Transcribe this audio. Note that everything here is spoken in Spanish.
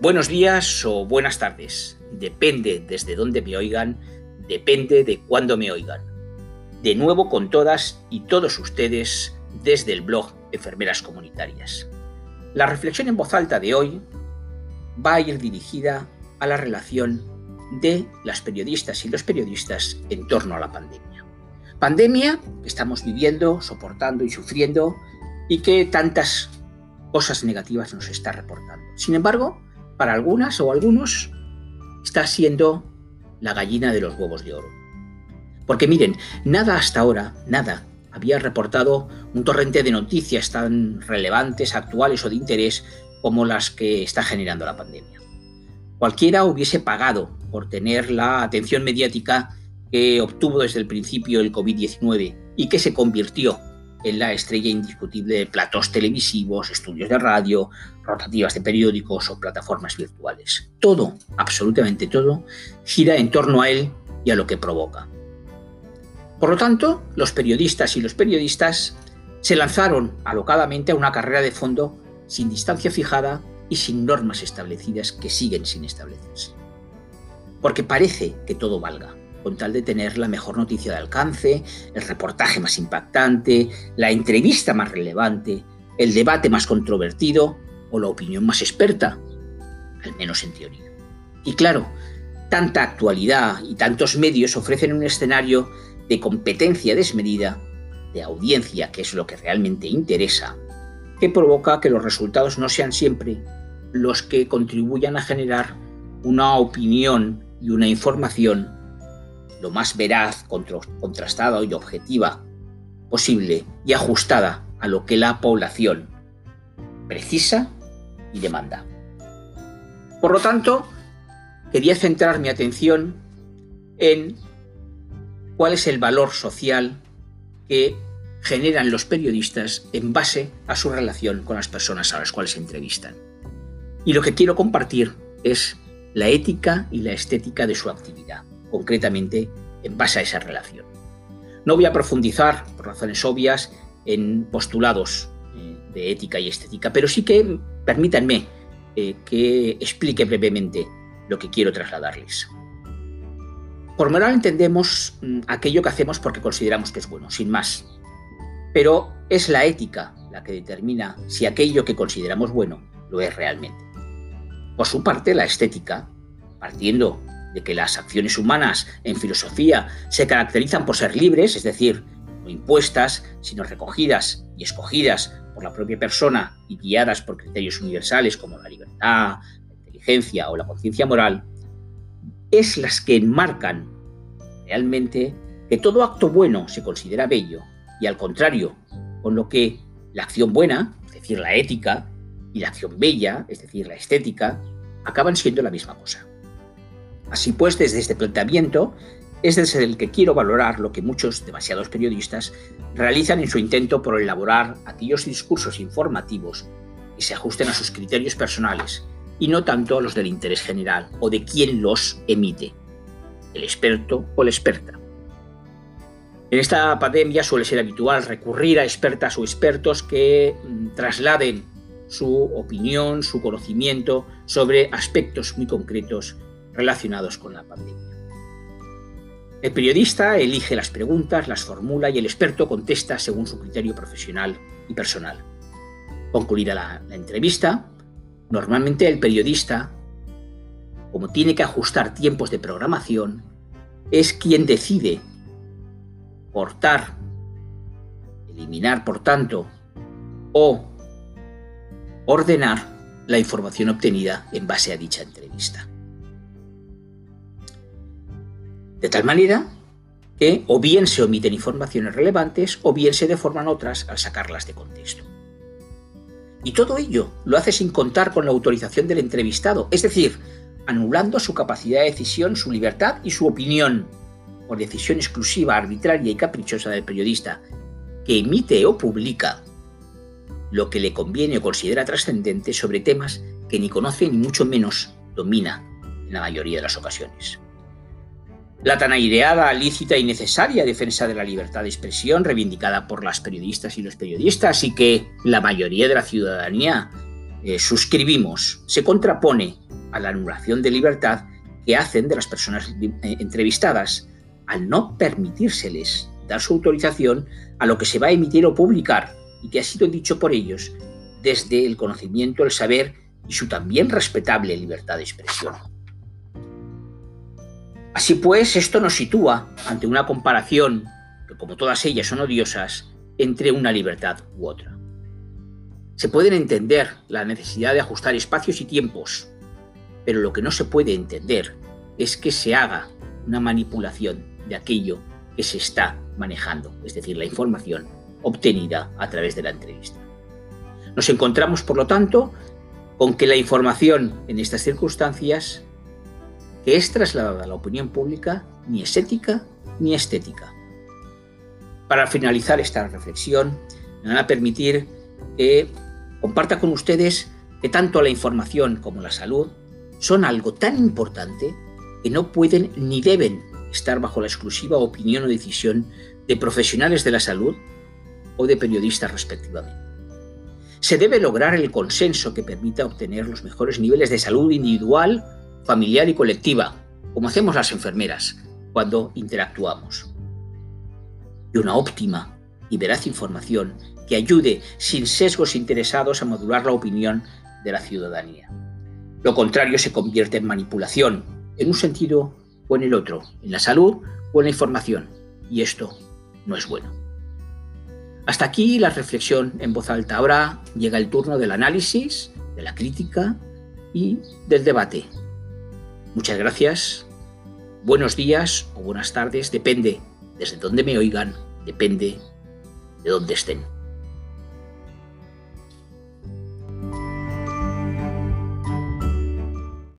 Buenos días o buenas tardes. Depende desde dónde me oigan, depende de cuándo me oigan. De nuevo con todas y todos ustedes desde el blog Enfermeras Comunitarias. La reflexión en voz alta de hoy va a ir dirigida a la relación de las periodistas y los periodistas en torno a la pandemia. Pandemia que estamos viviendo, soportando y sufriendo y que tantas cosas negativas nos está reportando. Sin embargo, para algunas o algunos está siendo la gallina de los huevos de oro. Porque miren, nada hasta ahora, nada, había reportado un torrente de noticias tan relevantes, actuales o de interés como las que está generando la pandemia. Cualquiera hubiese pagado por tener la atención mediática que obtuvo desde el principio el COVID-19 y que se convirtió en la estrella indiscutible de platos televisivos, estudios de radio, rotativas de periódicos o plataformas virtuales. Todo, absolutamente todo, gira en torno a él y a lo que provoca. Por lo tanto, los periodistas y los periodistas se lanzaron alocadamente a una carrera de fondo sin distancia fijada y sin normas establecidas que siguen sin establecerse. Porque parece que todo valga con tal de tener la mejor noticia de alcance, el reportaje más impactante, la entrevista más relevante, el debate más controvertido o la opinión más experta, al menos en teoría. Y claro, tanta actualidad y tantos medios ofrecen un escenario de competencia desmedida, de audiencia, que es lo que realmente interesa, que provoca que los resultados no sean siempre los que contribuyan a generar una opinión y una información lo más veraz, contrastada y objetiva posible y ajustada a lo que la población precisa y demanda. Por lo tanto, quería centrar mi atención en cuál es el valor social que generan los periodistas en base a su relación con las personas a las cuales se entrevistan. Y lo que quiero compartir es la ética y la estética de su actividad concretamente en base a esa relación. No voy a profundizar, por razones obvias, en postulados eh, de ética y estética, pero sí que permítanme eh, que explique brevemente lo que quiero trasladarles. Por moral entendemos mm, aquello que hacemos porque consideramos que es bueno, sin más. Pero es la ética la que determina si aquello que consideramos bueno lo es realmente. Por su parte, la estética, partiendo de que las acciones humanas en filosofía se caracterizan por ser libres, es decir, no impuestas, sino recogidas y escogidas por la propia persona y guiadas por criterios universales como la libertad, la inteligencia o la conciencia moral, es las que enmarcan realmente que todo acto bueno se considera bello y al contrario, con lo que la acción buena, es decir, la ética, y la acción bella, es decir, la estética, acaban siendo la misma cosa. Así pues, desde este planteamiento, es desde el que quiero valorar lo que muchos, demasiados periodistas, realizan en su intento por elaborar aquellos discursos informativos que se ajusten a sus criterios personales y no tanto a los del interés general o de quien los emite, el experto o la experta. En esta pandemia suele ser habitual recurrir a expertas o expertos que mm, trasladen su opinión, su conocimiento sobre aspectos muy concretos relacionados con la pandemia. El periodista elige las preguntas, las formula y el experto contesta según su criterio profesional y personal. Concluida la, entrevista, normalmente el periodista, como tiene que ajustar tiempos de programación, es quien decide cortar, eliminar, por tanto, o ordenar la información obtenida en base a dicha entrevista. De tal manera que o bien se omiten informaciones relevantes o bien se deforman otras al sacarlas de contexto. Y todo ello lo hace sin contar con la autorización del entrevistado, es decir, anulando su capacidad de decisión, su libertad y su opinión, por decisión exclusiva, arbitraria y caprichosa del periodista, que emite o publica lo que le conviene o considera trascendente sobre temas que ni conoce ni mucho menos domina en la mayoría de las ocasiones. La tan aireada, lícita y necesaria defensa de la libertad de expresión reivindicada por las periodistas y los periodistas y que la mayoría de la ciudadanía eh, suscribimos, se contrapone a la anulación de libertad que hacen de las personas eh, entrevistadas, al no permitírseles dar su autorización a lo que se va a emitir o publicar y que ha sido dicho por ellos desde el conocimiento, el saber y su también respetable libertad de expresión. Así pues, esto nos sitúa ante una comparación, que como todas ellas son odiosas, entre una libertad u otra. Se pueden entender la necesidad de ajustar espacios y tiempos, pero lo que no se puede entender es que se haga una manipulación de aquello que se está manejando, es decir, la información obtenida a través de la entrevista. Nos encontramos, por lo tanto, con que la información en estas circunstancias que es trasladada a la opinión pública ni es ética ni estética. Para finalizar esta reflexión, me van a permitir que comparta con ustedes que tanto la información como la salud son algo tan importante que no pueden ni deben estar bajo la exclusiva opinión o decisión de profesionales de la salud o de periodistas respectivamente. Se debe lograr el consenso que permita obtener los mejores niveles de salud individual, familiar y colectiva, como hacemos las enfermeras cuando interactuamos. Y una óptima y veraz información que ayude sin sesgos interesados a modular la opinión de la ciudadanía. Lo contrario se convierte en manipulación, en un sentido o en el otro, en la salud o en la información, y esto no es bueno. Hasta aquí la reflexión en voz alta. Ahora llega el turno del análisis, de la crítica y del debate. Muchas gracias, buenos días o buenas tardes, depende desde dónde me oigan, depende de dónde estén.